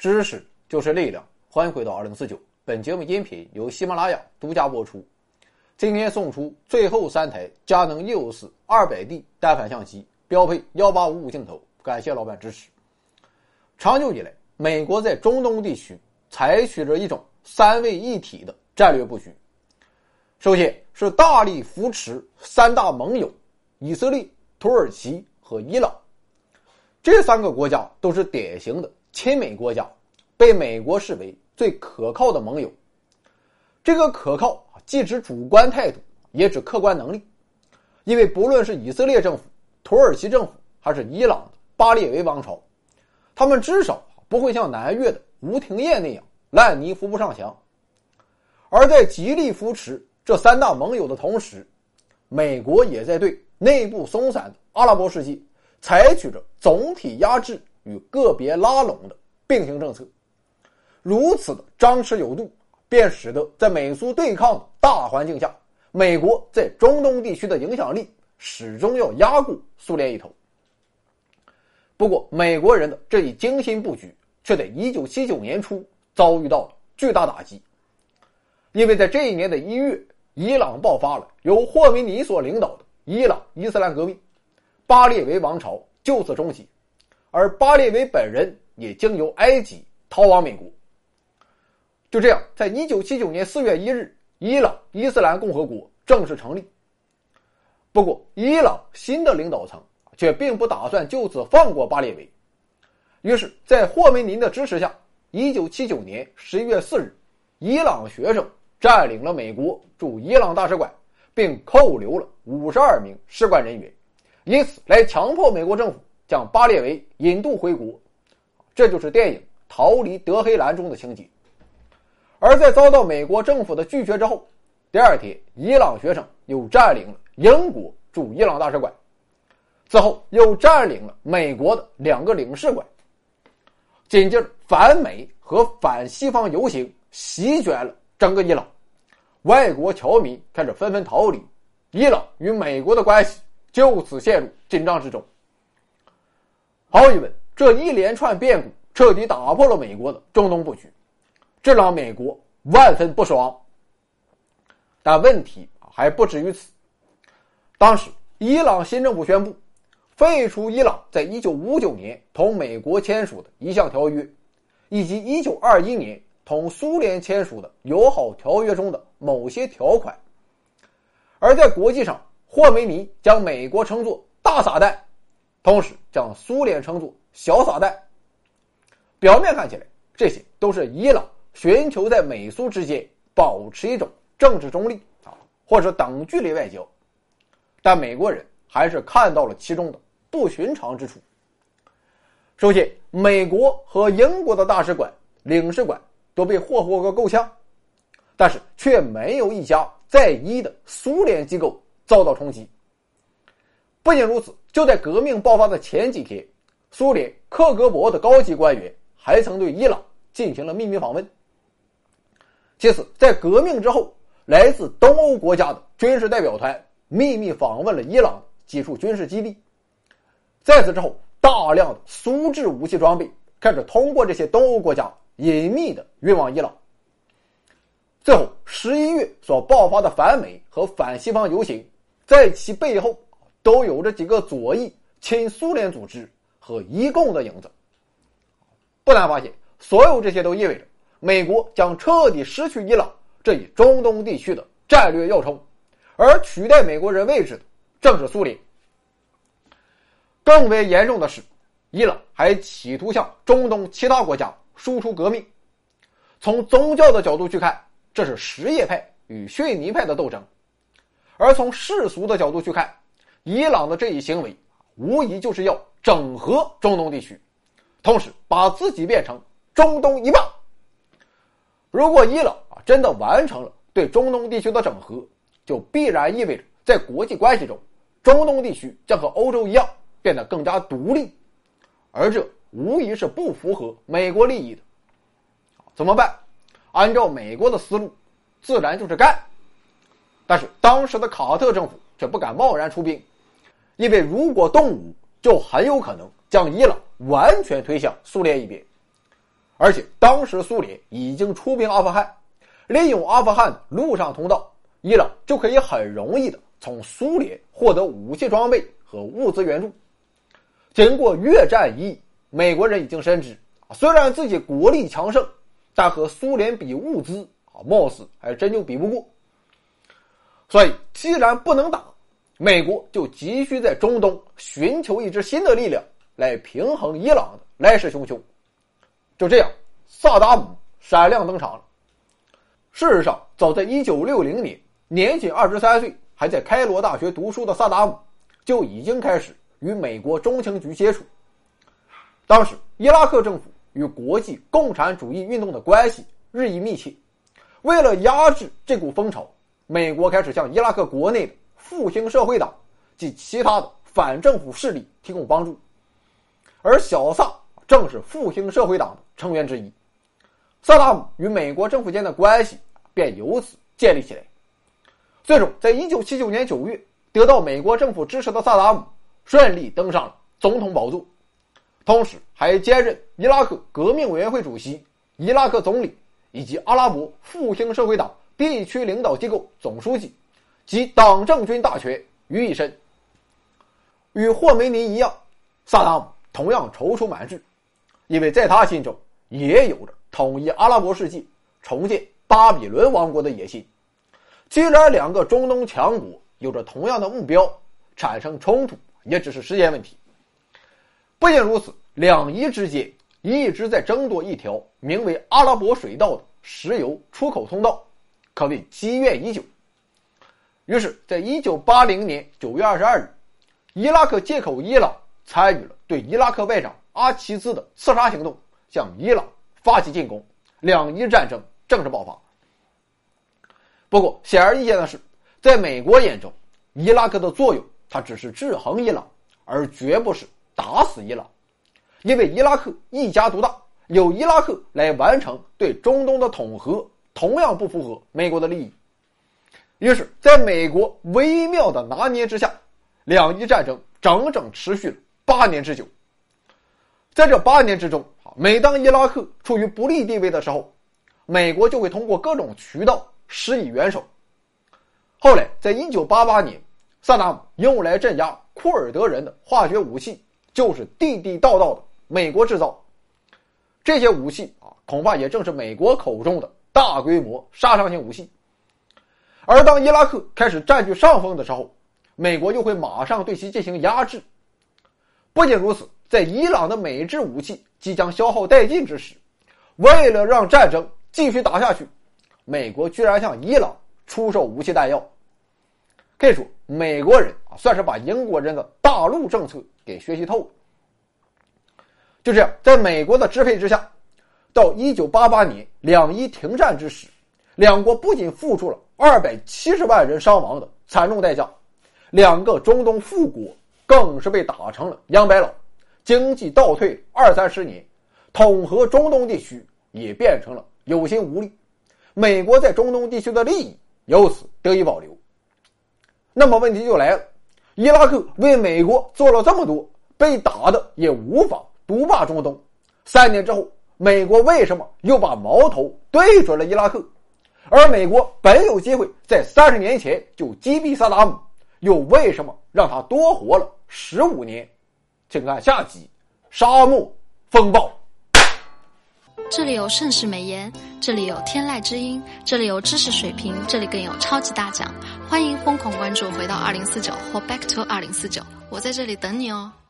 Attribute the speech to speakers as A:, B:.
A: 知识就是力量，欢迎回到二零四九。本节目音频由喜马拉雅独家播出。今天送出最后三台佳能 EOS 二百 D 单反相机，标配幺八五五镜头，感谢老板支持。长久以来，美国在中东地区采取着一种三位一体的战略布局。首先是大力扶持三大盟友：以色列、土耳其和伊朗。这三个国家都是典型的亲美国家，被美国视为。最可靠的盟友，这个可靠啊既指主观态度，也指客观能力。因为不论是以色列政府、土耳其政府，还是伊朗的巴列维王朝，他们至少不会像南越的吴廷艳那样烂泥扶不上墙。而在极力扶持这三大盟友的同时，美国也在对内部松散的阿拉伯世界采取着总体压制与个别拉拢的并行政策。如此的张弛有度，便使得在美苏对抗的大环境下，美国在中东地区的影响力始终要压过苏联一头。不过，美国人的这一精心布局却在1979年初遭遇到了巨大打击，因为在这一年的一月，伊朗爆发了由霍梅尼所领导的伊朗伊斯兰革命，巴列维王朝就此终结，而巴列维本人也经由埃及逃往美国。就这样，在一九七九年四月一日，伊朗伊斯兰共和国正式成立。不过，伊朗新的领导层却并不打算就此放过巴列维。于是，在霍梅尼的支持下，一九七九年十一月四日，伊朗学生占领了美国驻伊朗大使馆，并扣留了五十二名使馆人员，以此来强迫美国政府将巴列维引渡回国。这就是电影《逃离德黑兰》中的情节。而在遭到美国政府的拒绝之后，第二天，伊朗学生又占领了英国驻伊朗大使馆，之后又占领了美国的两个领事馆。紧接着，反美和反西方游行席卷了整个伊朗，外国侨民开始纷纷逃离，伊朗与美国的关系就此陷入紧张之中。毫无疑问，这一连串变故彻底打破了美国的中东布局。这让美国万分不爽，但问题还不止于此。当时，伊朗新政府宣布废除伊朗在1959年同美国签署的一项条约，以及1921年同苏联签署的友好条约中的某些条款。而在国际上，霍梅尼将美国称作“大撒旦”，同时将苏联称作“小撒旦”。表面看起来，这些都是伊朗。寻求在美苏之间保持一种政治中立啊，或者等距离外交，但美国人还是看到了其中的不寻常之处。首先，美国和英国的大使馆、领事馆都被霍霍个够呛，但是却没有一家在伊的苏联机构遭到冲击。不仅如此，就在革命爆发的前几天，苏联克格勃的高级官员还曾对伊朗进行了秘密访问。其次，在革命之后，来自东欧国家的军事代表团秘密访问了伊朗几处军事基地。在此之后，大量的苏制武器装备开始通过这些东欧国家隐秘的运往伊朗。最后，十一月所爆发的反美和反西方游行，在其背后都有着几个左翼亲苏联组织和一共的影子。不难发现，所有这些都意味着。美国将彻底失去伊朗这一中东地区的战略要冲，而取代美国人位置的正是苏联。更为严重的是，伊朗还企图向中东其他国家输出革命。从宗教的角度去看，这是什叶派与逊尼派的斗争；而从世俗的角度去看，伊朗的这一行为无疑就是要整合中东地区，同时把自己变成中东一霸。如果伊朗啊真的完成了对中东地区的整合，就必然意味着在国际关系中，中东地区将和欧洲一样变得更加独立，而这无疑是不符合美国利益的。怎么办？按照美国的思路，自然就是干。但是当时的卡特政府却不敢贸然出兵，因为如果动武，就很有可能将伊朗完全推向苏联一边。而且当时苏联已经出兵阿富汗，利用阿富汗陆上通道，伊朗就可以很容易的从苏联获得武器装备和物资援助。经过越战一役，美国人已经深知，虽然自己国力强盛，但和苏联比物资啊，貌似还真就比不过。所以，既然不能打，美国就急需在中东寻求一支新的力量来平衡伊朗的来势汹汹。就这样，萨达姆闪亮登场了。事实上，早在1960年，年仅23岁、还在开罗大学读书的萨达姆就已经开始与美国中情局接触。当时，伊拉克政府与国际共产主义运动的关系日益密切。为了压制这股风潮，美国开始向伊拉克国内的复兴社会党及其他的反政府势力提供帮助，而小萨。正是复兴社会党的成员之一，萨达姆与美国政府间的关系便由此建立起来。最终，在一九七九年九月，得到美国政府支持的萨达姆顺利登上了总统宝座，同时还兼任伊拉克革命委员会主席、伊拉克总理以及阿拉伯复兴社会党地区领导机构总书记，集党政军大权于一身。与霍梅尼一样，萨达姆同样踌躇满志。因为在他心中也有着统一阿拉伯世界、重建巴比伦王国的野心。既然两个中东强国有着同样的目标，产生冲突也只是时间问题。不仅如此，两伊之间一直在争夺一条名为阿拉伯水道的石油出口通道，可谓积怨已久。于是，在一九八零年九月二十二日，伊拉克借口伊朗参与了对伊拉克外长。阿齐兹的刺杀行动向伊朗发起进攻，两伊战争正式爆发。不过，显而易见的是，在美国眼中，伊拉克的作用它只是制衡伊朗，而绝不是打死伊朗。因为伊拉克一家独大，有伊拉克来完成对中东的统合，同样不符合美国的利益。于是，在美国微妙的拿捏之下，两伊战争整整持续了八年之久。在这八年之中，啊每当伊拉克处于不利地位的时候，美国就会通过各种渠道施以援手。后来，在一九八八年，萨达姆用来镇压库尔德人的化学武器，就是地地道道的美国制造。这些武器啊，恐怕也正是美国口中的大规模杀伤性武器。而当伊拉克开始占据上风的时候，美国又会马上对其进行压制。不仅如此。在伊朗的美制武器即将消耗殆尽之时，为了让战争继续打下去，美国居然向伊朗出售武器弹药。可以说，美国人啊，算是把英国人的大陆政策给学习透了。就这样，在美国的支配之下，到一九八八年两伊停战之时，两国不仅付出了二百七十万人伤亡的惨重代价，两个中东富国更是被打成了杨白劳。经济倒退二三十年，统合中东地区也变成了有心无力。美国在中东地区的利益由此得以保留。那么问题就来了：伊拉克为美国做了这么多，被打的也无法独霸中东。三年之后，美国为什么又把矛头对准了伊拉克？而美国本有机会在三十年前就击毙萨达姆，又为什么让他多活了十五年？请看下集《沙漠风暴》。
B: 这里有盛世美颜，这里有天籁之音，这里有知识水平，这里更有超级大奖。欢迎疯狂关注，回到二零四九或 Back to 二零四九，我在这里等你哦。